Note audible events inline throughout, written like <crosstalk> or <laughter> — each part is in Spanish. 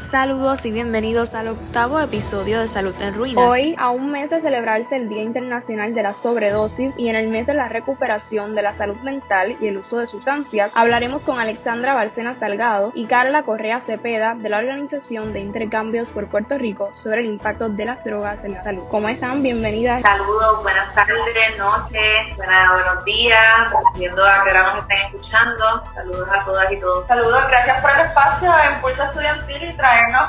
Saludos y bienvenidos al octavo episodio de Salud en Ruinas. Hoy, a un mes de celebrarse el Día Internacional de la Sobredosis y en el mes de la recuperación de la salud mental y el uso de sustancias, hablaremos con Alexandra Barcena Salgado y Carla Correa Cepeda de la Organización de Intercambios por Puerto Rico sobre el impacto de las drogas en la salud. ¿Cómo están? Bienvenidas. Saludos, buenas tardes, noches, buenos días, viendo a qué hora nos estén escuchando. Saludos a todas y todos. Saludos, gracias por el espacio de Impulso Estudiantil y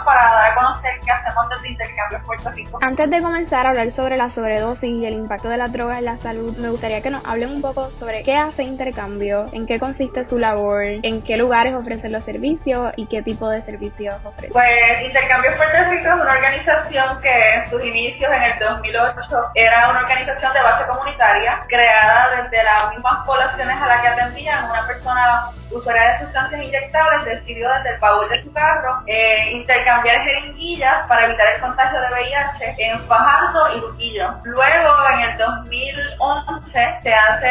para dar a conocer qué hacemos desde Intercambio Puerto Rico. Antes de comenzar a hablar sobre la sobredosis y el impacto de la droga en la salud, me gustaría que nos hablen un poco sobre qué hace Intercambio, en qué consiste su labor, en qué lugares ofrecen los servicios y qué tipo de servicios ofrecen. Pues Intercambio Puerto Rico es una organización que en sus inicios en el 2008 era una organización de base comunitaria creada desde las mismas poblaciones a las que atendían una persona usuaria de sustancias inyectables decidió desde el baúl de su carro eh, intercambiar jeringuillas para evitar el contagio de VIH en Fajardo y Luquillo. Luego, en el 2011, se hace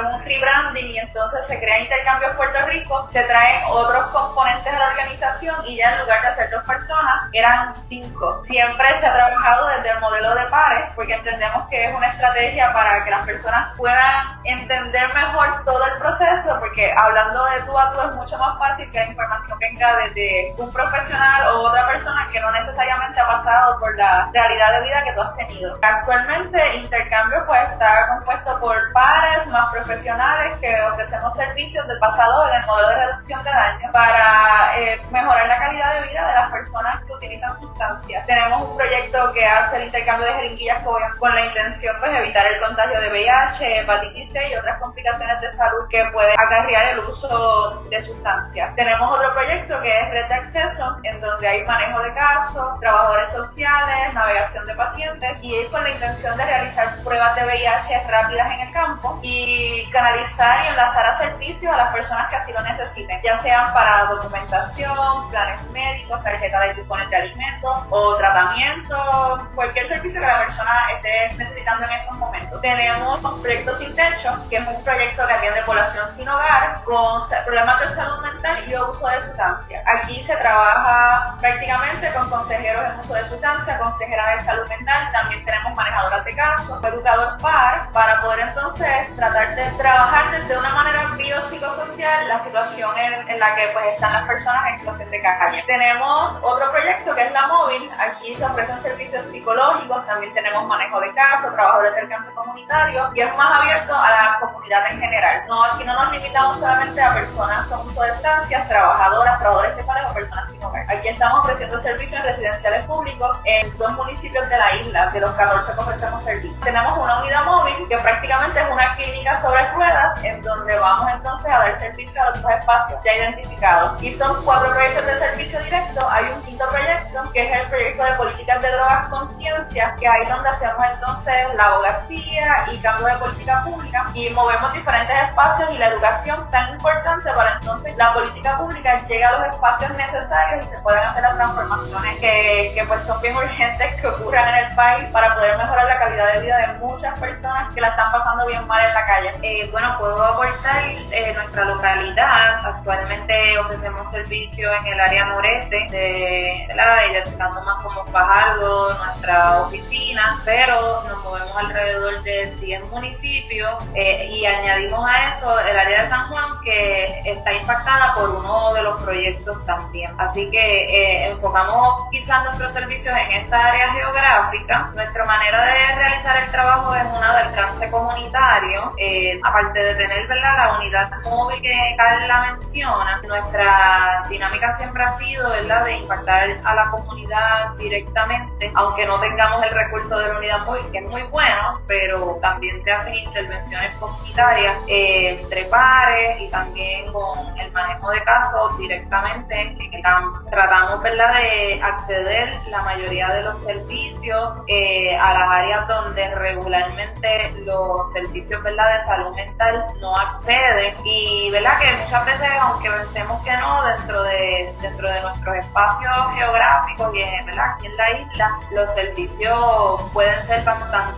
un rebranding y entonces se crea Intercambio Puerto Rico, se traen otros componentes a la organización y ya en lugar de hacer dos personas, eran cinco. Siempre se ha trabajado desde el modelo de pares porque entendemos que es una estrategia para que las personas puedan entender mejor todo el proceso porque hablando de tú a tú es mucho más fácil que la información venga desde un profesional o otra persona que no necesariamente ha pasado por la realidad de vida que tú has tenido. Actualmente Intercambio pues está compuesto por pares más profesionales que ofrecemos servicios del pasado en el modelo de reducción de daño para eh, mejorar la calidad de vida de las personas que utilizan sustancias. Tenemos un proyecto que hace el intercambio de jeringuillas con la intención pues evitar el contagio de VIH, hepatitis C y otras complicaciones de salud que puede acarrear el uso de sustancias. Tenemos otro proyecto que es Red de Acceso, en donde hay manejo de casos, trabajadores sociales, navegación de pacientes y es con la intención de realizar pruebas de VIH rápidas en el campo y canalizar y enlazar a servicios a las personas que así lo necesiten, ya sean para documentación, planes médicos, tarjeta de cupones de alimentos o tratamiento, cualquier servicio que la persona esté necesitando en esos momentos. Tenemos Proyecto Sin Techo, que es un proyecto que atiende población sin hogar con problemas de salud mental y uso de sustancias. Aquí se trabaja prácticamente con consejeros en uso de sustancias, consejera de salud mental, también tenemos manejadoras de casos, educador par, para poder entonces tratar de trabajar desde una manera biopsicosocial la situación en, la que pues están las personas en situación de calle. Tenemos otro proyecto que es la móvil, aquí se ofrecen servicios psicológicos, también tenemos manejo de casos, trabajadores de alcance comunitario y es más abierto a la comunidad en general. No, aquí no nos limitamos solamente a personas con uso de estancias, trabajadoras, trabajadores sexuales o personas sin hogar. Aquí estamos ofreciendo servicios en residenciales públicos en dos municipios de la isla, de los 14 que ofrecemos servicios. Tenemos una unidad móvil que prácticamente es una clínica sobre ruedas en donde vamos entonces a dar servicio a los dos espacios ya identificados. Y son cuatro proyectos de servicio directo. Hay un quinto proyecto que es el proyecto de políticas de drogas conciencia, que ahí donde hacemos entonces la abogacía y cambio de política pública y movemos diferentes espacios y la educación tan importante para entonces la política pública llegue a los espacios necesarios y se puedan hacer las transformaciones que, que pues son bien urgentes que ocurran en el país para poder mejorar la calidad de vida de muchas personas que la están pasando bien mal en la calle. Eh, bueno, puedo aportar eh, nuestra localidad. Actualmente ofrecemos servicio en el área noreste, de, ¿verdad? identificando más como Fajardo, nuestra oficina, pero nos movemos alrededor de 10 municipios eh, y añadimos a eso el área de San Juan que está impactada por uno de los proyectos también. Así que eh, enfocamos quizás nuestros servicios en esta área geográfica. Nuestra manera de realizar el trabajo es una de alcance comunitario. Eh, aparte de tener ¿verdad? la unidad móvil que Carla menciona, nuestra dinámica siempre ha sido ¿verdad? de impactar a la comunidad directamente, aunque no tengamos el recurso de la unidad móvil, que es muy bueno, pero también se hacen intervenciones comunitarias eh, entre pares y también con el manejo de casos directamente en el. Tratamos ¿verdad? de acceder la mayoría de los servicios eh, a las áreas donde regularmente los servicios ¿verdad? de salud mental no acceden y ¿verdad? que muchas veces aunque pensemos que no dentro de dentro de nuestros espacios geográficos y ¿verdad? aquí en la isla los servicios pueden ser bastante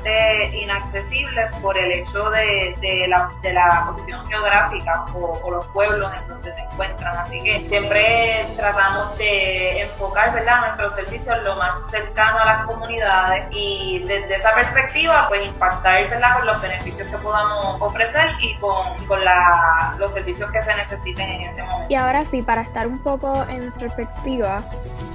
inaccesibles por el hecho de, la, de la posición geográfica o, o, los pueblos en donde se encuentran. Así que siempre tratamos de enfocar ¿verdad? nuestros servicios lo más cercano a las comunidades y desde esa perspectiva pues impactar ¿verdad? con los beneficios que podamos ofrecer y con, con la, los servicios que se necesiten en ese momento. Y ahora sí, para estar un poco en perspectiva,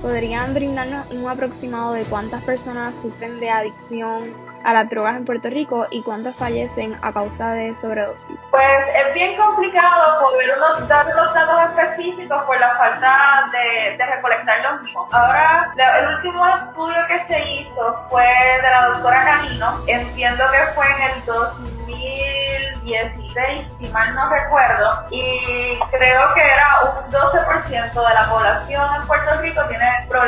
¿podrían brindarnos un aproximado de cuántas personas sufren de adicción a las drogas en Puerto Rico y cuántas fallecen a causa de sobredosis? Pues es bien complicado poder unos, dar unos datos específicos por la falta de, de recolectar los mismos. Ahora, el último estudio que se hizo fue de la doctora Canino, entiendo que fue en el 2016, si mal no recuerdo, y creo que era un 12% de la población en Puerto Rico tiene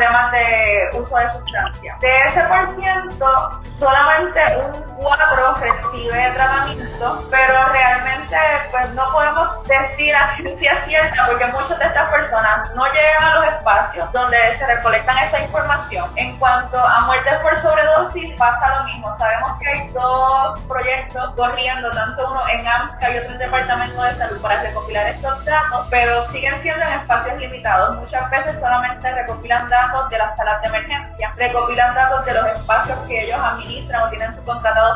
problemas de uso de sustancias. De ese por ciento, solamente un 4 recibe tratamiento, pero realmente pues no podemos decir a ciencia cierta porque muchas de estas personas no llegan a los espacios donde se recolectan esa información. En cuanto a muertes por sobredosis pasa lo mismo. Sabemos que hay dos proyectos corriendo, tanto uno en AMSCA y otro en Departamento de Salud para recopilar estos datos, pero siguen siendo en espacios limitados. Muchas veces solamente recopilan datos de las salas de emergencia, recopilan datos de los espacios que ellos administran tienen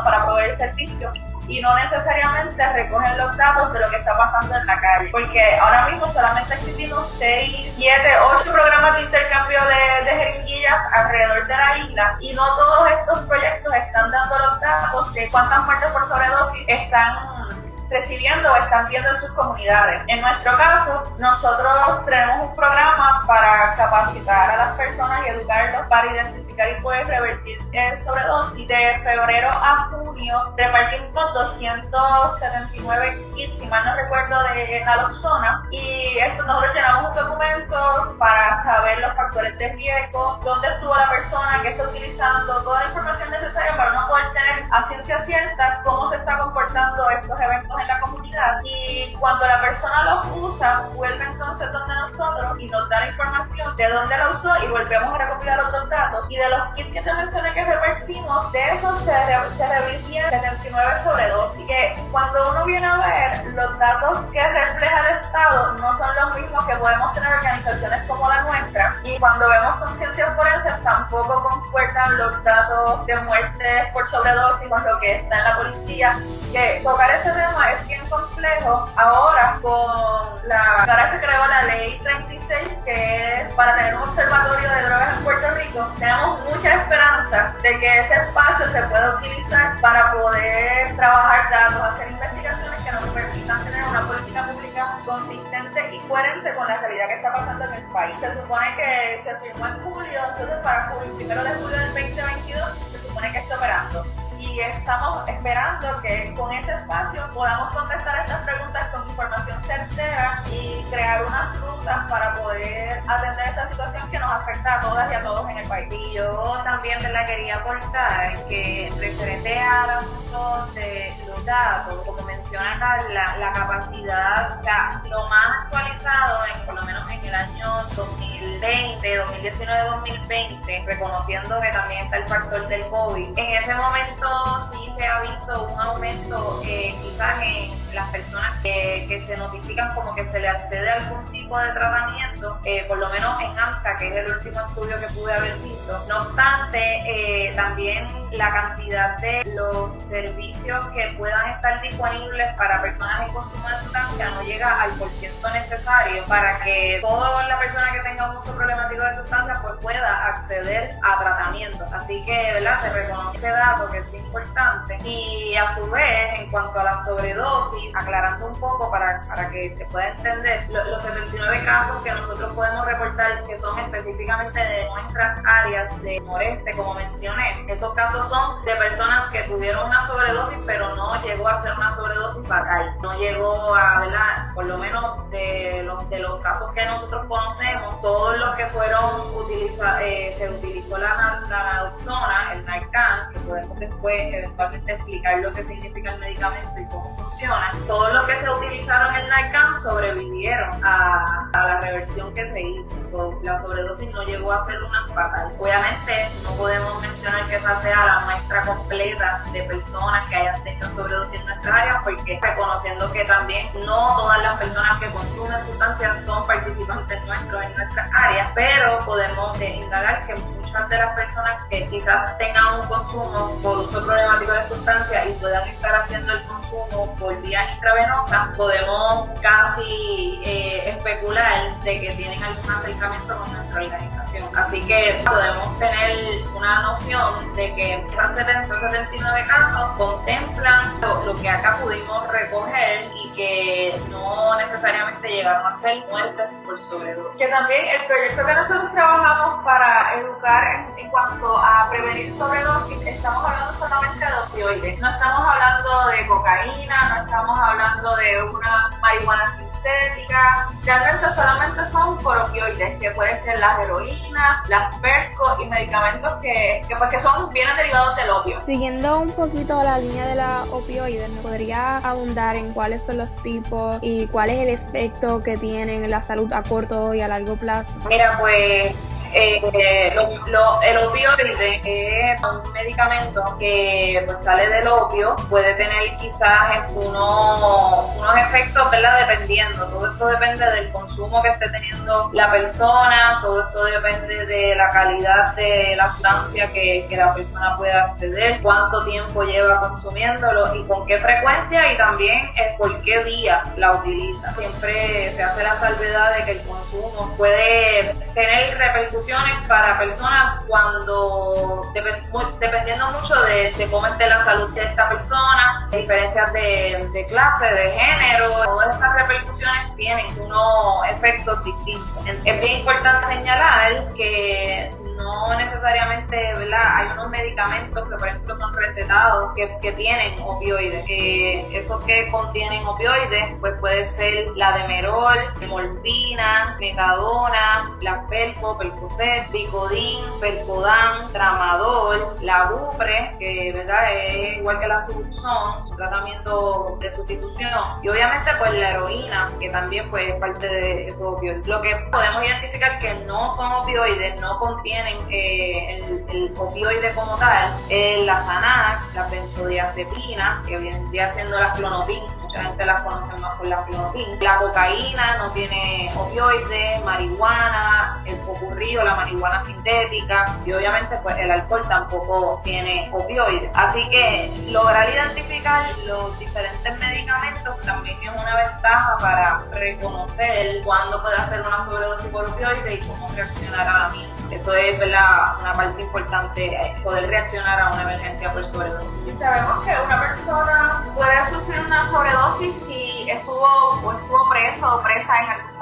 para proveer el servicio y no necesariamente recogen los datos de lo que está pasando en la calle. Porque ahora mismo solamente existimos 6, 7, 8 programas de intercambio de, de, jeringuillas alrededor de la isla y no todos estos proyectos están dando los datos de cuántas muertes por sobredosis están recibiendo o están viendo en sus comunidades. En nuestro caso, nosotros tenemos un programa para capacitar a las personas y educarlos para identificar y poder revertir el sobredosis. De febrero a junio repartimos 279 kits, si mal no recuerdo, de naloxona y esto nosotros llenamos un documento para saber los factores de riesgo, dónde estuvo la persona, qué está utilizando, toda la información necesaria para no poder tener a ciencia cierta cómo se está comportando estos eventos en la comunidad y cuando la persona los usa, vuelve entonces donde nosotros y nos da la información de dónde la usó y volvemos a recopilar otros datos. Y de los kits que te mencioné que repartimos, de esos se, re se revirtieron 79 sobredosis. Que cuando uno viene a ver los datos que refleja el Estado, no son los mismos que podemos tener organizaciones como la nuestra. Y cuando vemos conciencias forenses, tampoco concuerdan los datos de muertes por sobredosis con lo que está en la policía. Que tocar ese tema es bien complejo. Ahora, con la. Ahora se creó la ley 36, que es para tener un observatorio de drogas en Puerto Rico. Tenemos mucha esperanza de que ese espacio se pueda utilizar para poder trabajar datos, hacer investigaciones que nos permitan tener una política pública consistente y coherente con la realidad que está pasando en el país. Se supone que se firmó en julio, entonces para julio, primero de julio del 2022, estamos esperando que con ese espacio podamos contestar estas preguntas con información certera y crear unas rutas para poder atender esta situación que nos afecta a todas y a todos en el país. Y yo también la quería aportar que referente al asunto de los datos, como menciona Carla, la capacidad, o sea, lo más actualizado, en, por lo menos en el año 2020, 2019, 2020, reconociendo que también está el factor del COVID, en ese momento sí se ha visto un aumento eh, quizás en las personas que, que, se notifican como que se le accede a algún tipo de tratamiento, eh, por lo menos en AMSA, que es el último estudio que pude haber visto. No obstante, eh, también la cantidad de los servicios que puedan estar disponibles para personas en consumo de sustancia no llega al porciento necesario para que toda la persona que tenga un uso problemático de sustancia pues pueda acceder a tratamiento. Así que, ¿verdad? Se reconoce ese dato que es importante. Y a su vez, en cuanto a la sobredosis, aclarando un poco para, para que se pueda entender, los 79 casos que nosotros podemos reportar que son específicamente de nuestras áreas de noreste, como mencioné, esos casos son de personas que tuvieron una sobredosis, pero no llegó a ser una sobredosis fatal. No llegó a, ¿verdad? Por lo menos de los, de los casos que nosotros conocemos, todos los que fueron utilizados, eh, se utilizó la, la el Narcan, que podemos después eventualmente explicar lo que significa el medicamento y cómo funciona. Todos los que se utilizaron el Narcan sobrevivieron a, a la reversión que se hizo. La sobredosis no llegó a ser una fatal. Obviamente no podemos mencionar que esa sea la muestra completa de personas que hayan tenido sobredosis en nuestra área, porque reconociendo que también no todas las personas que consumen sustancias son participantes nuestros en nuestras áreas, pero podemos eh, indagar que muchas de las personas que quizás tengan un consumo por uso problemático de sustancias y puedan estar haciendo el consumo por vía intravenosa, podemos casi eh, especular de que tienen algún con nuestra organización. Así que podemos tener una noción de que esos 79 casos contemplan lo, que acá pudimos recoger y que no necesariamente llegaron a ser muertes por sobredosis. Que también el proyecto que nosotros trabajamos para educar en, cuanto a prevenir sobredosis, estamos hablando solamente de opioides. No estamos hablando de cocaína, no estamos hablando de una marihuana sintética. Realmente solamente son por opioides, que pueden ser las heroínas, las percos y medicamentos que, que, pues, que son, vienen derivados del opio. Siguiendo un poquito la línea de la opioides, ¿no podría abundar en cuáles son los tipos y cuál es el efecto que tienen en la salud a corto y a largo plazo? Mira, pues eh, lo, el opioide es un medicamento que pues, sale del opio, puede tener quizás unos, unos efectos, ¿verdad? Dependiendo, todo esto depende del consumo que esté teniendo la persona, todo esto depende de la calidad de la sustancia que, que la persona pueda acceder, cuánto tiempo lleva consumiéndolo y con qué frecuencia y también el por qué vía la utiliza. Siempre se hace la salvedad de que el consumo puede tener repercusiones para personas cuando, dependiendo mucho de, cómo esté la salud de esta persona, diferencias de, clase, de género, todas esas repercusiones tienen unos efectos distintos. Es bien importante señalar que no necesariamente, ¿verdad? Hay unos medicamentos que, por ejemplo, son recetados que, que tienen opioides. esos que contienen opioides, pues puede ser la demerol, morfina, metadona, la pelco, pelcocet, picodín, percodan, tramadol, la bupre, que, ¿verdad? Es igual que la subuxón, su tratamiento de sustitución. Y obviamente, pues la heroína, que también pues, es parte de esos opioides. Lo que podemos identificar que no son opioides, no contienen eh, el, opioide como tal, la Xanax, la benzodiazepina, que vendría siendo la clonopin, mucha gente la conoce más por la clonopin. La cocaína no tiene opioide, marihuana, el popurrí o la marihuana sintética y obviamente pues el alcohol tampoco tiene opioide. Así que lograr identificar los diferentes medicamentos también es una ventaja para reconocer cuándo puede hacer una sobredosis por opioide y cómo reaccionar a la misma. Eso es una parte importante, eh, poder reaccionar a una emergencia por sobredosis. Y sabemos que una persona puede sufrir una sobredosis si estuvo o estuvo preso o presa en algún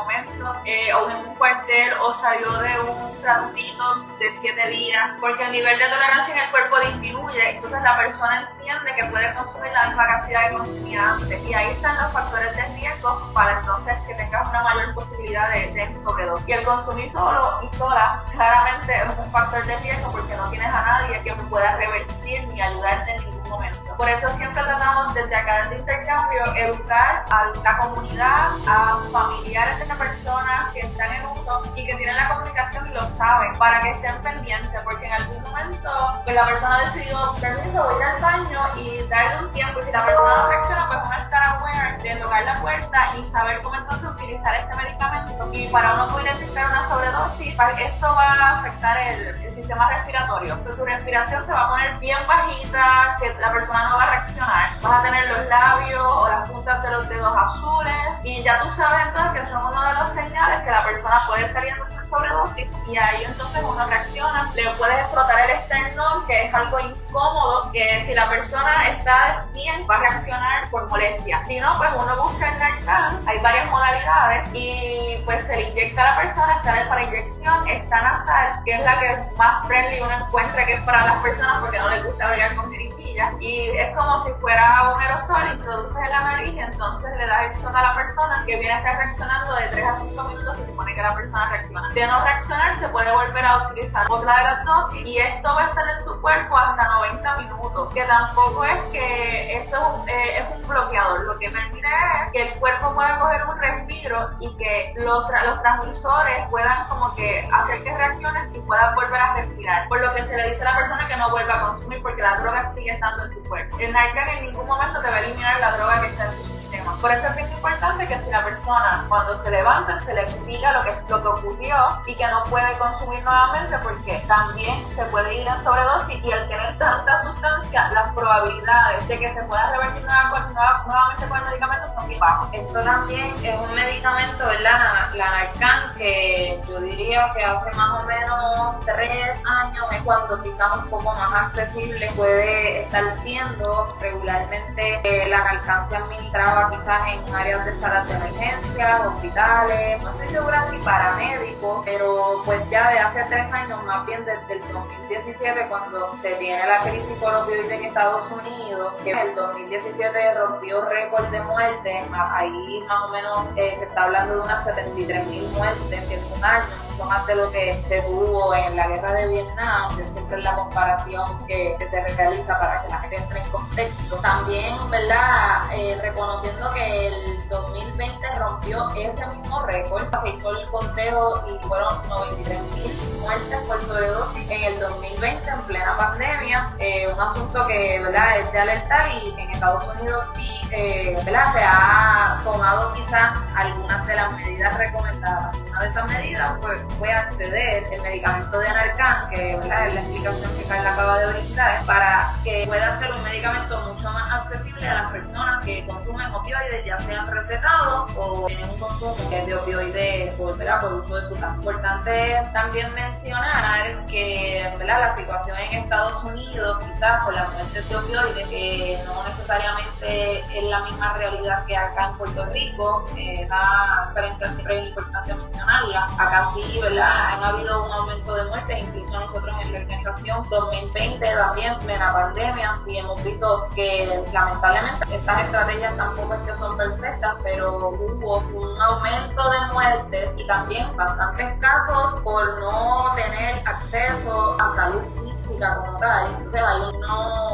eh, o en un cuartel, o salió de un transito de siete días, porque el nivel de tolerancia en el cuerpo disminuye, entonces la persona entiende que puede consumir la misma cantidad que consumía antes. Y ahí están los factores de riesgo para entonces que tengas una mayor posibilidad de, de sobredosis. Y el consumir solo y sola, claramente es un factor de riesgo porque no tienes a nadie que pueda revertir ni ayudarte en ningún momento. Por eso siempre tratamos desde acá, desde intercambio, educar a la comunidad, a familiares de la persona que están en uso y que tienen la comunicación y lo saben, para que estén pendientes, porque en algún momento pues, la persona ha decidido, permiso, voy al baño y darle un tiempo. Y si la persona no reacciona, pues uno estar aware de tocar la puerta y saber cómo entonces utilizar este medicamento. Y para uno poder identificar una sobredosis, esto va a afectar el, sistema respiratorio. Entonces tu respiración se va a poner bien bajita, que la persona no va a reaccionar. Vas a tener los labios o las puntas de los dedos azules y ya tú sabes entonces que son uno de los señales que la persona puede estar yendo en sobredosis y ahí entonces uno reacciona. Le puedes explotar el esternón, que es algo incómodo, que si la persona está bien va a reaccionar por molestia. Si no, pues uno busca el Narcan, hay varias modalidades y pues se le inyecta a la persona, está el para inyección, está nasal, que es la que más friendly uno encuentra que es para las personas porque no les gusta bregar con mascarilla y es como si fuera un aerosol, introduces en la nariz y entonces le das el a la persona que viene a estar reaccionando de 3 a 5 minutos se supone que la persona reacciona. De no reaccionar se puede volver a utilizar otra de las dosis y esto va a estar en tu cuerpo hasta 90 minutos, que tampoco es que esto es un, eh, es un bloqueador, lo que permite es que el cuerpo pueda coger un respiro y que los, los transmisores puedan como que hacer que reacciones y puedan volver a respirar, por lo que se le dice a la persona que no vuelva a consumir porque la droga sigue en tu. El en ningún momento te va a eliminar la droga que está en por eso es bien importante que si la persona cuando se levanta se le explica lo que, lo que ocurrió y que no puede consumir nuevamente porque también se puede ir en sobredosis y al tener tanta sustancia las probabilidades de que se pueda revertir nuevamente con el medicamento son muy bajas. Esto también es un medicamento, ¿verdad? La Narcan, que yo diría que hace más o menos tres años es cuando quizás un poco más accesible puede estar siendo regularmente eh, la Narcan se administraba quizás en áreas de salas de emergencia, hospitales, no estoy segura si paramédicos, pero pues ya de hace tres años, más bien desde el 2017, cuando se tiene la crisis por opioides en Estados Unidos, que en el 2017 rompió récord de muertes, ahí más o menos eh, se está hablando de unas 73 mil muertes en un año mucho más de lo que se tuvo en la guerra de Vietnam, que siempre es la comparación que, se realiza para que la gente entre en contexto. También, ¿verdad? Eh, reconociendo que el 2020 rompió ese mismo récord, se hizo el conteo y fueron 93 mil muertes por sobredosis en el 2020 en plena pandemia, eh, un asunto que, ¿verdad? Es de alertar y en Estados Unidos sí, eh, ¿verdad? Se ha tomado quizás algunas de las medidas recomendadas. Una de esas medidas, pues, puede acceder el medicamento de Anarcan, que es la explicación que Carla acaba de brindar, para que pueda ser un medicamento mucho más accesible a las personas que consumen opioides, ya sean recetados o tienen un consumo de opioides por, por uso de su Importante también mencionar que la situación en Estados Unidos, quizás con la muerte de opioides, que no necesariamente es la misma realidad que acá en Puerto Rico, eh, esa diferencia siempre es importante Acá sí ¿verdad? Han habido un aumento de muertes, incluso nosotros en la organización 2020 también, plena pandemia, sí hemos visto que lamentablemente estas estrategias tampoco es que son perfectas, pero hubo un aumento de muertes y también bastantes casos por no tener acceso a salud física como tal. Entonces hay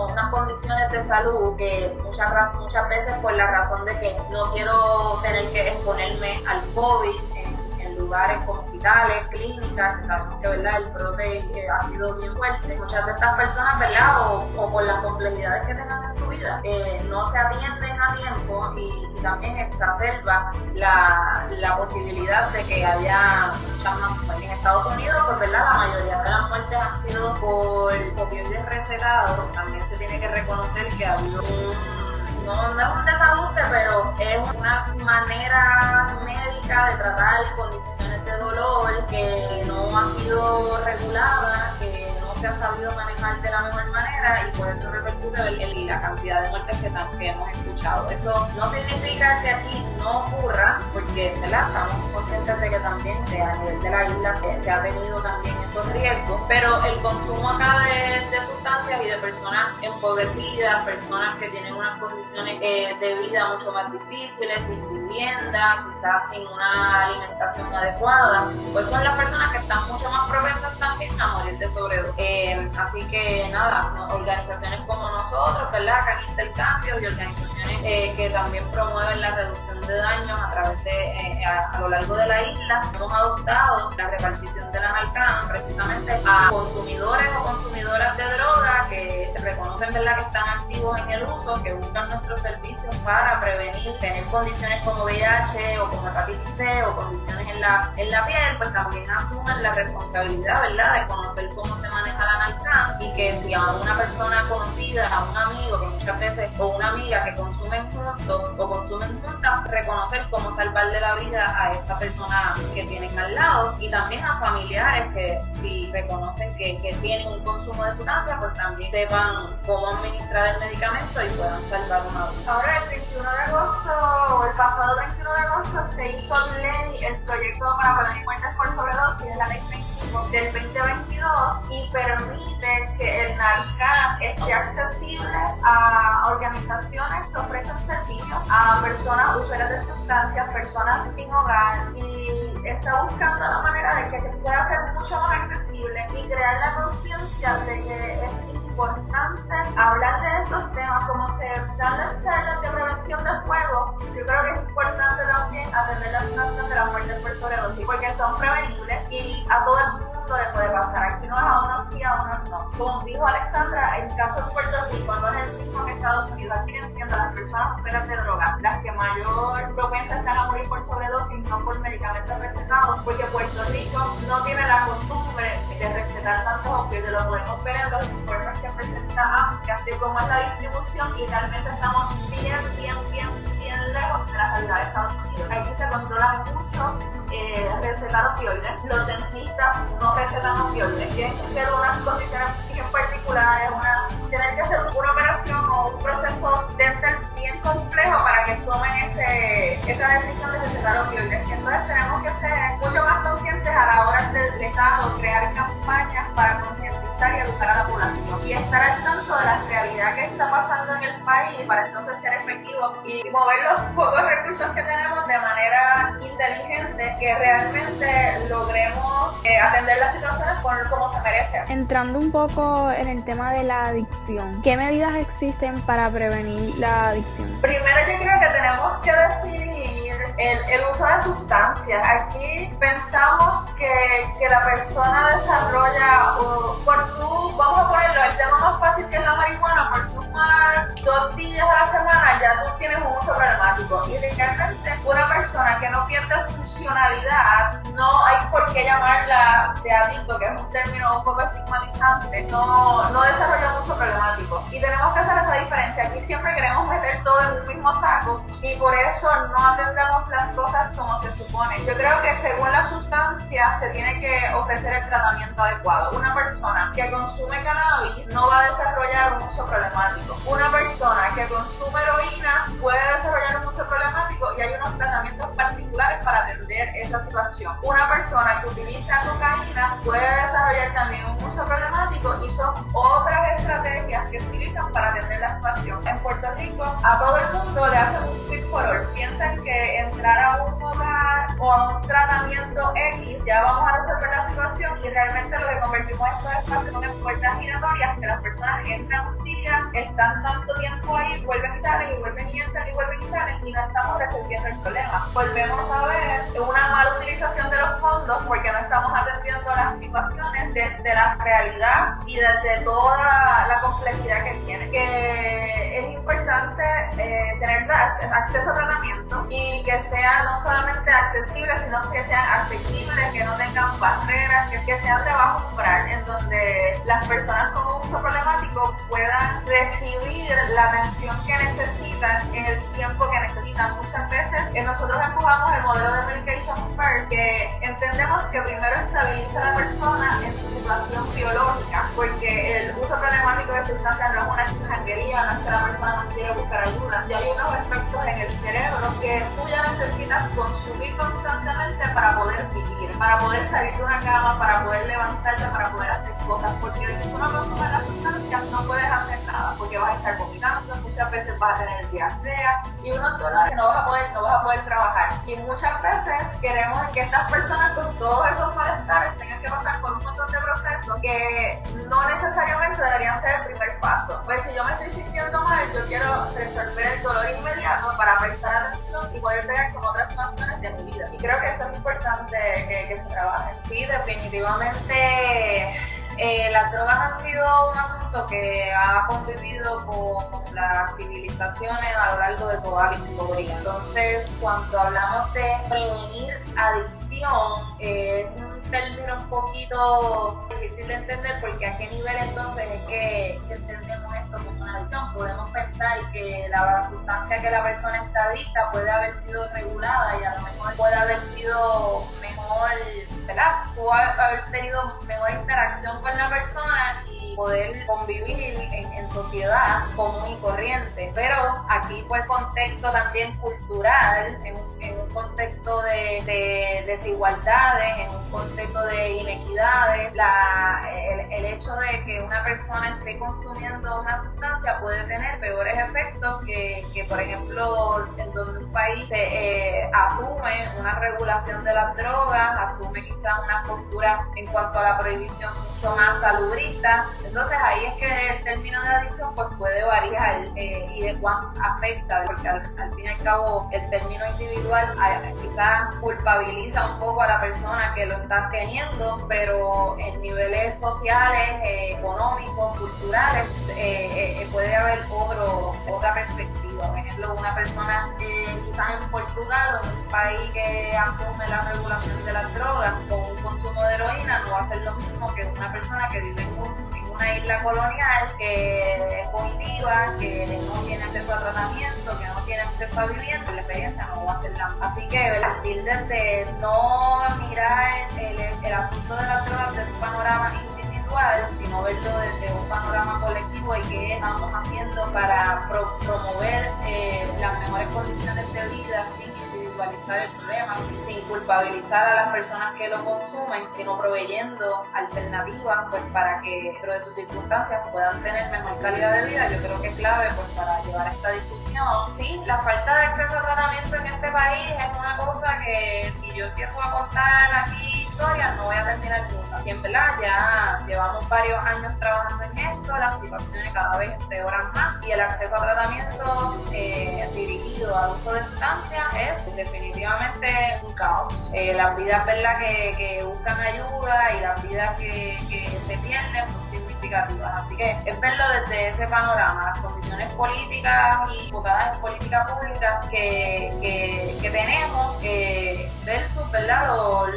unas condiciones de salud que muchas, muchas veces por la razón de que no quiero tener que exponerme al COVID lugares como hospitales, clínicas, que sabemos que ¿verdad? el brote eh, ha sido bien fuerte. Muchas de estas personas, ¿verdad? O, por las complejidades que tengan en su vida, eh, no se atienden a tiempo y, también exacerba la, la, posibilidad de que haya muchas más muertes. En Estados Unidos, pues ¿verdad? la mayoría de las muertes han sido por opioides recetados. También se tiene que reconocer que ha habido un no, no, es un desajuste, pero es una manera médica de tratar condiciones de dolor que no ha sido regulada, que no se ha sabido manejar de la mejor manera y por eso repercute en la cantidad de muertes que, que, hemos escuchado. Eso no significa que aquí no ocurra, porque estamos conscientes de que también a nivel de la isla se, ha tenido también esos riesgos, pero el consumo acá de, de sustancias y de personas empobrecidas, personas que tienen unas condiciones eh, de vida mucho más difíciles, sin vivienda, quizás sin una alimentación adecuada, pues son las personas que están mucho más propensas también a morir de sobredosis. Eh, así que nada, organizaciones como nosotros, ¿verdad? Que han intercambios y organizaciones eh, que también promueven la reducción de daños a través de, eh, a, lo largo de la isla, hemos adoptado la repartición de la Narcan precisamente a consumidores o consumidoras de droga que reconocen, ¿verdad? Que están activos en el uso, que buscan nuestros servicios para prevenir, tener condiciones como VIH o como hepatitis C o condiciones en la, en la piel, pues también asumen la responsabilidad, ¿verdad?, de conocer cómo se maneja la Narcan y que si a una persona conocida, a un amigo que muchas veces, o una amiga que consumen juntos o consumen juntas, reconocer cómo salvarle la vida a esa persona que tienen al lado y también a familiares que si reconocen que, que tienen un consumo de sustancia, pues también sepan cómo administrar el medicamento y puedan salvar una vida. Ahora el 21 de agosto o el pasado pasado 21 de agosto se hizo ley el proyecto para prevenir muertes por sobredosis, la ley 25 del 2022, dos, y permite que el Narcan esté accesible a organizaciones que ofrecen servicios a personas usuarias de sustancias, personas sin hogar, y está buscando la manera de que pueda ser mucho más accesible y crear la conciencia de que cómo es la distribución y realmente estamos bien, bien, bien, bien lejos de la realidad de Estados Unidos. Aquí se controla mucho eh, recetar opioides. Los dentistas no recetan opioides. Tienen que ser unas condiciones bien particulares, una, tienen que hacer una operación o un proceso dental bien complejo para que tomen ese, esa decisión de recetar opioides. Entonces tenemos que ser mucho más conscientes a la hora del Estado, crear campañas para concientizar y educar a la población y estar en el país para entonces ser efectivos y mover los <laughs> pocos recursos que tenemos de manera inteligente que realmente logremos eh, atender las situaciones como se merece. Entrando un poco en el tema de la adicción, ¿qué medidas existen para prevenir la adicción? Primero yo creo que tenemos que definir el, el uso de sustancias. Aquí pensamos que, que la persona desarrolla, por tú, vamos a ponerlo, el tema más fácil que es la marihuana, por tú dos días a la semana ya tú tienes un uso problemático. Y realmente una persona que no pierde funcionalidad, no hay por qué llamarla de adicto, que es un término un poco estigmatizante, no, no desarrolla uso problemático. Y tenemos que hacer esa diferencia. Aquí siempre queremos meter todo en un mismo saco y por eso no atendemos las cosas como se supone. Yo creo que según la sustancia se tiene que ofrecer el tratamiento adecuado. Una persona que consume cannabis no va a desarrollar un uso problemático. Una persona que consume heroína puede desarrollar un uso problemático y hay unos tratamientos particulares para atender esa situación. Una persona que utiliza cocaína puede desarrollar también un uso problemático y son otras estrategias que utilizan para atender la situación. En Puerto Rico a todo el mundo le hacen un fit for all. Piensan que entrar a un hogar o a un tratamiento X ya vamos a resolver la situación y realmente lo que convertimos estos espacios en puertas giratorias que las personas entran un día, están tanto tiempo ahí, vuelven y salen y vuelven y entran y vuelven y salen y no estamos resolviendo el problema. Volvemos a ver una mala utilización de los fondos porque no estamos atendiendo las situaciones desde la realidad y desde toda la complejidad que tiene. Que es importante eh, tener acceso a tratamiento y que sea no solamente accesible, sino que sean accesibles, que no tengan barreras, que, que sean de bajo umbral, en donde las personas con un uso problemático puedan recibir la atención que necesitan en el tiempo que necesitan. Muchas veces eh, nosotros empujamos el modelo de Medication First, que entendemos que primero estabiliza a la persona en su situación biológica, porque el uso problemático de sustancias no es una extranjería, no es que la persona no quiere buscar ayuda. Y hay unos efectos en el cerebro que tú ya necesitas consumir constantemente para poder vivir, para poder salir de una cama, para poder levantarte, para poder hacer cosas, porque si tú no consumes las sustancias no puedes hacer nada, porque vas a estar vomitando, muchas veces vas a tener diarrea y unos dolores que no vas a poder, no vas a poder trabajar. Y muchas veces queremos que estas personas con todos esos malestares tengan que pasar por un montón de procesos que no necesariamente deberían ser el primer paso. Pues si yo me estoy sintiendo mal, yo quiero resolver el dolor inmediato para prestar atención poder pegar con otras situaciones de mi vida. Y creo que eso es importante que, que se trabaje. Sí, definitivamente eh, las drogas han sido un asunto que ha convivido con las civilizaciones a lo largo de toda la historia. Entonces, cuando hablamos de prevenir adicción, es un término un poquito difícil de entender porque a qué nivel entonces es que entendemos como una adicción. Podemos pensar que la sustancia que la persona está adicta puede haber sido regulada y a lo mejor puede haber sido mejor, ¿verdad? Puede haber tenido mejor interacción con la persona y poder convivir en, en sociedad común y corriente. Pero aquí pues contexto también cultural, en, un contexto de, desigualdades, en un contexto de inequidades, la, el, el, hecho de que una persona esté consumiendo una sustancia puede tener peores efectos que, que por ejemplo, en donde un país eh, asume una regulación de las drogas, asume quizás una postura en cuanto a la prohibición mucho más salubrista. Entonces ahí es que el término de adicción pues puede variar eh, y de cuánto afecta, porque al, fin y al cabo el término individual quizás culpabiliza un poco a la persona que lo está teniendo, pero en niveles sociales, eh, económicos, culturales, puede haber otro, otra perspectiva. Por ejemplo, una persona quizás en Portugal o un país que asume la regulación de las drogas con un consumo de heroína no va a ser lo mismo que una persona que vive en, una isla colonial que es positiva, que no tiene acceso a tratamiento, que no tiene acceso a vivienda, la experiencia no va a ser la. Así que partir desde no mirar el, el, asunto de las drogas desde un panorama individual, sino verlo desde un panorama colectivo y qué estamos haciendo para promover el problema, sin culpabilizar a las personas que lo consumen, sino proveyendo alternativas pues para que dentro de sus circunstancias puedan tener mejor calidad de vida. Yo creo que es clave pues para llevar esta discusión. Sí, la falta de acceso a tratamiento en este país es una cosa que si yo empiezo a contar aquí historias no voy a terminar nunca. En verdad ya llevamos varios años trabajando en esto, las situaciones cada vez empeoran más y el acceso a tratamiento eh, dirigido al uso de sustancias es definitivamente un caos. Eh, las vidas ¿verdad? Que, buscan ayuda y las vidas que, se pierden son significativas. Así que es verlo desde ese panorama, las condiciones políticas y enfocadas en política pública que, que tenemos eh, versus ¿verdad?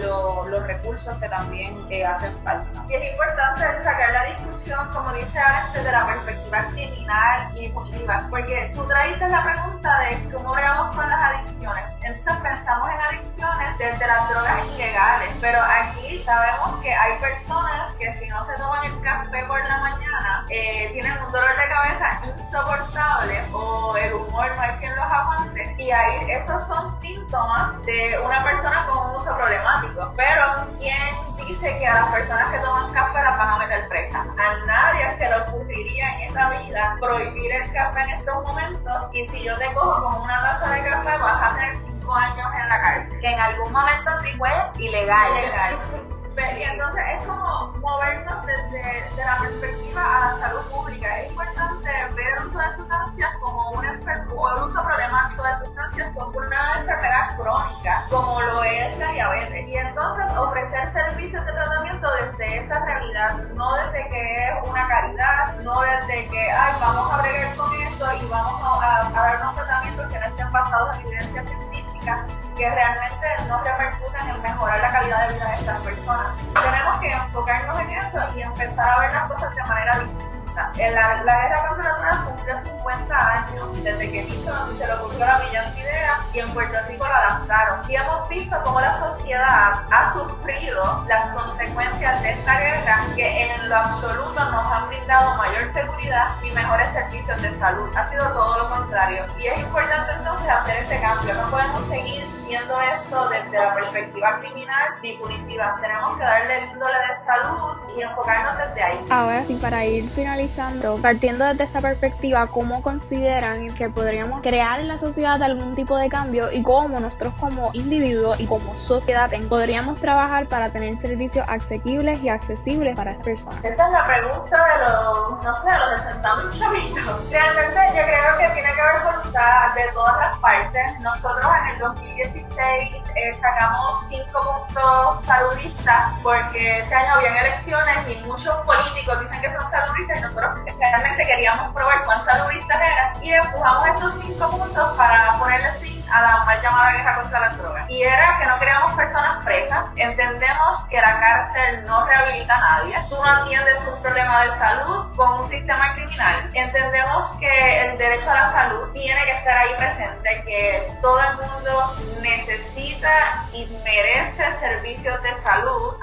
los recursos que también eh, hacen falta. Y es importante sacar la discusión, como dice Alex, desde la perspectiva criminal y punitiva, porque tú traíste la pregunta de cómo veamos con las adicciones. Entonces pensamos en adicciones desde las drogas ilegales, pero aquí sabemos que hay personas que si no se toman el café por la mañana, eh, tienen un dolor de cabeza insoportable o el humor no hay quien los aguante. Y ahí esos son síntomas de una persona con un uso problemático. Pero ¿quién dice que a las personas que toman café las van a meter presa? A nadie se le ocurriría en esta vida prohibir el café en estos momentos y si yo te cojo con una taza de café vas a tener cinco años en la cárcel. Que en algún momento sí fue ilegal. ilegal. Y entonces es como movernos desde, la perspectiva a la salud pública. Es importante ver el uso de sustancias como una enfermedad, el uso problemático de sustancias como una enfermedad crónica, como lo es la diabetes. Y entonces ofrecer servicios de tratamiento desde esa realidad, no desde que es una caridad, no desde que, ay, vamos a bregar con esto y vamos a, a dar unos tratamientos que no estén basados en evidencia científica que realmente no repercuten en mejorar la calidad de vida de estas personas. Tenemos que enfocarnos en eso y empezar a ver las cosas de manera distinta. La, la, guerra contra la droga cumplió 50 años desde que Nixon se le ocurrió la brillante idea y en Puerto Rico la adaptaron. Y hemos visto cómo la sociedad ha sufrido las consecuencias de esta guerra que en lo absoluto nos han brindado mayor seguridad y mejores servicios de salud. Ha sido todo lo contrario. Y es importante entonces hacer ese cambio. No podemos seguir viendo esto desde la perspectiva criminal ni punitiva. Tenemos que darle el índole de salud y enfocarnos desde ahí. Ahora sí, para ir finalizando, partiendo desde esta perspectiva, ¿cómo consideran que podríamos crear en la sociedad algún tipo de cambio y cómo nosotros como individuos y como sociedad podríamos trabajar para tener servicios asequibles y accesibles para estas personas? Esa es la pregunta de los, no sé, de los 60 mil chavitos. Realmente yo creo que tiene que haber voluntad de todas las partes. Nosotros en el 2017 eh, sacamos cinco puntos saludistas porque ese año habían elecciones y muchos políticos dicen que son saludistas y nosotros realmente queríamos probar cuán saludistas eran y empujamos estos cinco puntos para ponerle fin a la mal llamada guerra contra las drogas. Y era que no queríamos personas presas, entendemos que la cárcel no rehabilita a nadie, tú no atiendes un problema de salud con un sistema criminal, entendemos que el derecho a la salud tiene que estar ahí presente, que todo el mundo necesita y merece servicios de salud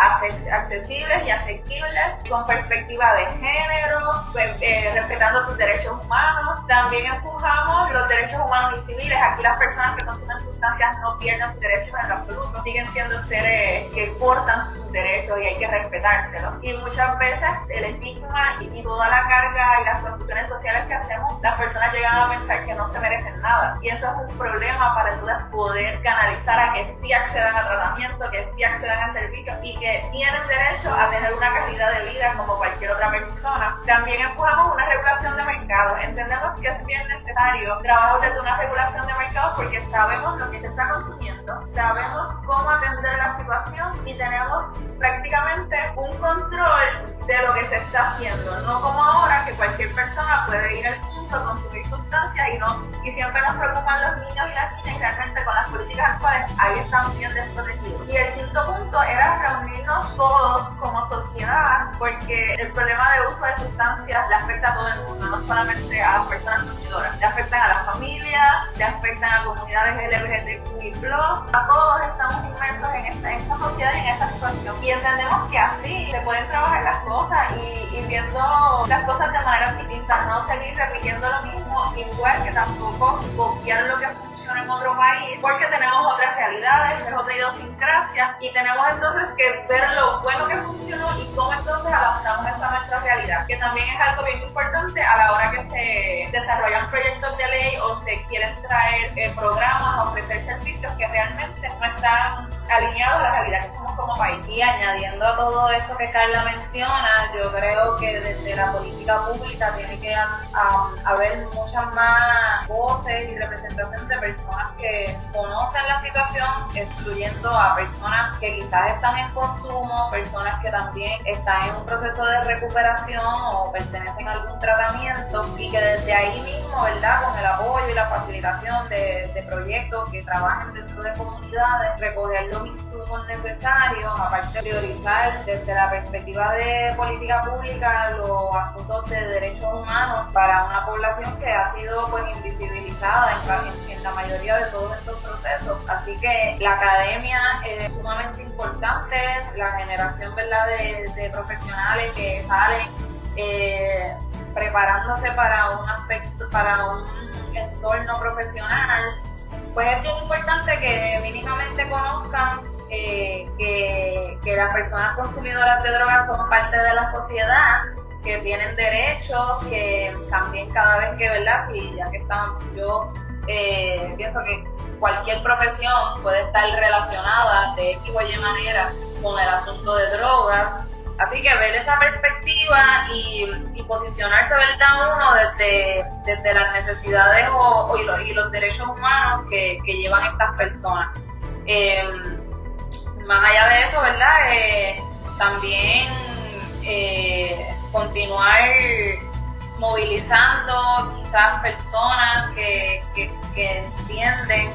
accesibles y asequibles con perspectiva de género, pues, eh, respetando tus derechos humanos. También empujamos los derechos humanos y civiles. Aquí las personas ketakutan-ketakutan sustancias no pierden sus derechos en absoluto, siguen siendo seres que portan sus derechos y hay que respetárselos. Y muchas veces el estigma y toda la carga y las construcciones sociales que hacemos, las personas llegan a pensar que no se merecen nada. Y eso es un problema para entonces poder canalizar a que sí accedan a tratamiento, que sí accedan a servicios y que tienen derecho a tener una calidad de vida como cualquier otra persona. También empujamos una regulación de mercado. Entendemos que es bien necesario trabajar desde una regulación de mercado porque sabemos lo que se está consumiendo, sabemos cómo atender la situación y tenemos prácticamente un control de lo que se está haciendo, no como ahora que cualquier persona puede ir al punto a consumir sustancias y no y siempre nos preocupan los niños y las niñas y realmente con las políticas actuales ahí están bien desprotegidos. Y el quinto punto era reunirnos todos como sociedad porque el problema de uso de sustancias le afecta a todo el mundo, no solamente a las personas consumidoras, le afectan a las le afectan a comunidades LGBTQI+, a todos estamos inmersos en esta, en sociedad y en esta situación. Y entendemos que así se pueden trabajar las cosas y, y viendo las cosas de manera distinta, no seguir repitiendo lo mismo, igual que tampoco copiar lo que funciona en otro país, porque tenemos otras realidades, es otra idiosincrasia, y tenemos entonces que ver lo bueno que funcionó y cómo entonces adaptamos esto a nuestra realidad, que también es algo bien importante a la hora que se desarrollan proyectos de ley o se quieren traer eh, programas, ofrecer servicios que realmente no están alineados a la realidad que somos como país. Y añadiendo a todo eso que Carla menciona, yo creo que desde la política pública tiene que haber muchas más voces y representación de personas que conocen la situación, excluyendo a personas que quizás están en consumo, personas que también están en un proceso de recuperación o pertenecen a algún tratamiento y que desde ahí mismo, ¿verdad? Con el apoyo y la facilitación de, proyectos que trabajen dentro de comunidades, recoger los insumos necesarios, aparte de priorizar desde la perspectiva de política pública los asuntos de derechos humanos para una población que ha sido pues invisibilizada en, en la mayoría de todos estos procesos. Así que la academia es sumamente importante, la generación ¿verdad? De, de profesionales que salen eh, preparándose para un aspecto, para un entorno profesional, pues es bien importante que mínimamente conozcan eh, que, que, las personas consumidoras de drogas son parte de la sociedad, que tienen derechos, que también cada vez que, ¿verdad? Y ya que están, yo eh, pienso que cualquier profesión puede estar relacionada de X o Y manera con el asunto de drogas. Así que ver esa perspectiva y, y posicionarse, ¿verdad? Uno desde, desde las necesidades o, y, los, y, los, derechos humanos que, que llevan estas personas. Eh, más allá de eso, ¿verdad? Eh, también eh, continuar movilizando quizás personas que, que, que entienden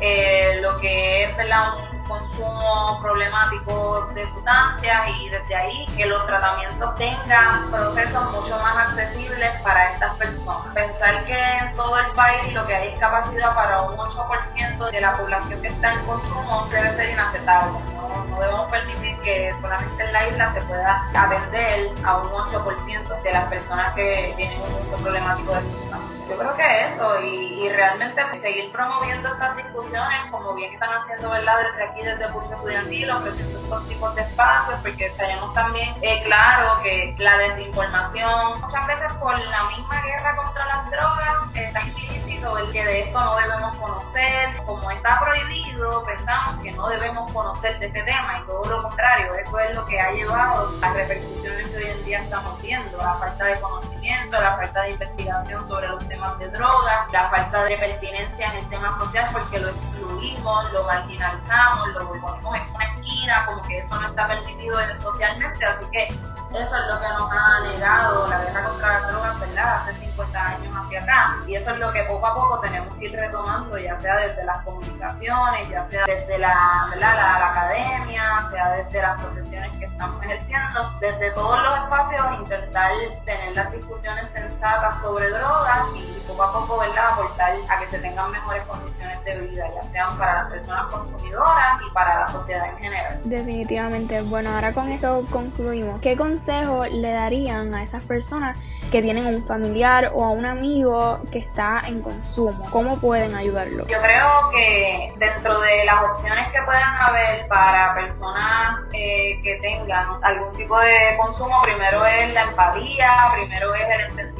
eh, lo que es ¿verdad? un consumo problemático de sustancias y desde ahí que los tratamientos tengan procesos mucho más accesibles para estas personas. Pensar que en todo el país lo que hay es capacidad para un 8% de la población que está en consumo debe ser inaceptable. No, debemos permitir que solamente en la isla se pueda atender a un 8% de las personas que tienen un uso problemático de sustancias. Yo creo que eso y, y realmente seguir promoviendo estas discusiones como bien están haciendo ¿verdad? desde aquí, desde curso estudiantil, ofreciendo estos tipos de espacios porque tenemos también eh, claro que la desinformación muchas veces por la misma guerra contra las drogas está el que de esto no debemos conocer, como está prohibido pensamos que no debemos conocer de este tema y todo lo contrario, eso es lo que ha llevado a repercusiones que hoy en día estamos viendo, la falta de conocimiento, la falta de investigación sobre los temas de drogas, la falta de pertinencia en el tema social porque lo excluimos, lo marginalizamos, lo ponemos en una esquina, como que eso no está permitido socialmente, así que eso es lo que nos ha negado la guerra contra las drogas, ¿verdad? Hace 50 años hacia acá. Y eso es lo que poco a poco tenemos que ir retomando, ya sea desde las comunicaciones, ya sea desde la, ¿verdad? la, la academia, sea desde las profesiones que estamos ejerciendo, desde todos los espacios, intentar tener las discusiones sensatas sobre drogas y poco a poco, ¿verdad?, aportar a que se tengan mejores condiciones de vida, ya sean para las personas consumidoras y para la sociedad en general. Definitivamente. Bueno, ahora con esto concluimos. ¿Qué consejo le darían a esas personas que tienen un familiar o a un amigo que está en consumo? ¿Cómo pueden ayudarlo? Yo creo que dentro de las opciones que puedan haber para personas eh, que tengan algún tipo de consumo, primero es la empatía, primero es el entendimiento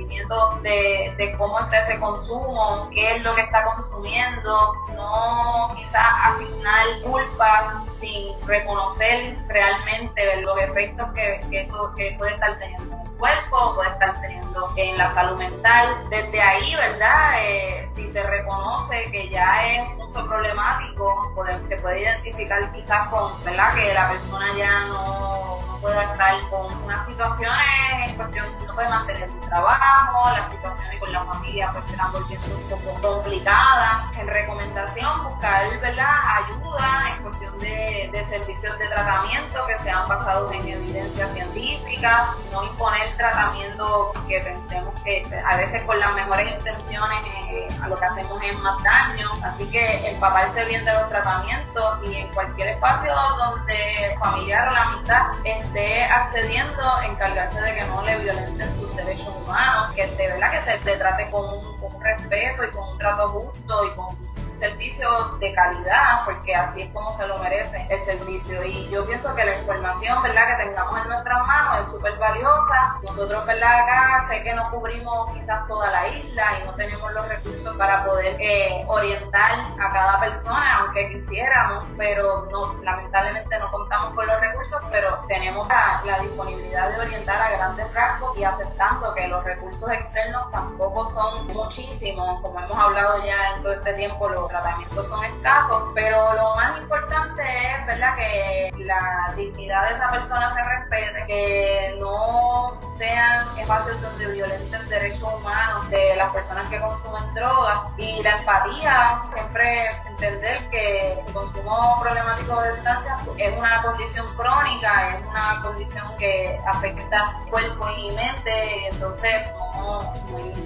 de, cómo está ese consumo, qué es lo que está consumiendo, no quizás asignar culpas sin reconocer realmente los efectos que, eso que puede estar teniendo cuerpo, puede estar teniendo en la salud mental. Desde ahí, ¿verdad? Eh, si se reconoce que ya es un problemático, se puede identificar quizás con, ¿verdad? Que la persona ya no pueda estar con unas situaciones en cuestión, no puede mantener su trabajo, las situaciones con la familia pues se están volviendo un poco complicadas. En recomendación, buscar. Ayuda en cuestión de, servicios de tratamiento que sean basados en evidencia científica, no imponer tratamiento que pensemos que a veces con las mejores intenciones eh, a lo que hacemos es más daño. Así que empaparse bien de los tratamientos y en cualquier espacio donde familiar o la amistad esté accediendo, encargarse de que no le violenten sus derechos humanos, que de verdad que se le trate con un respeto y con un trato justo y con servicio de calidad, porque así es como se lo merece el servicio. Y yo pienso que la información, ¿verdad?, que tengamos en nuestras manos es súper valiosa. Nosotros, ¿verdad?, acá sé que no cubrimos quizás toda la isla y no tenemos los recursos para poder eh, orientar a cada persona, aunque quisiéramos, pero no, lamentablemente no contamos con los recursos, pero tenemos la, disponibilidad de orientar a grandes rasgos y aceptando que los recursos externos tampoco son muchísimos, como hemos hablado ya en todo este tiempo, los tratamientos son escasos, pero lo más importante es, ¿verdad?, que la dignidad de esa persona se respete, que no sean espacios donde violenten derechos humanos de las personas que consumen drogas y la empatía, siempre entender que el consumo problemático de sustancias es una condición crónica, es una condición que afecta cuerpo y mente, entonces no,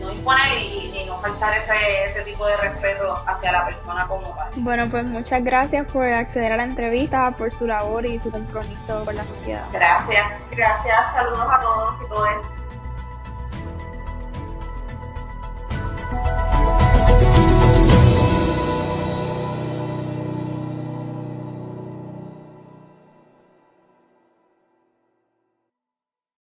no, imponer y, y, no faltar ese, ese tipo de respeto hacia la persona bueno, pues muchas gracias por acceder a la entrevista, por su labor y su compromiso con la sociedad. Gracias, gracias, saludos a todos y todas.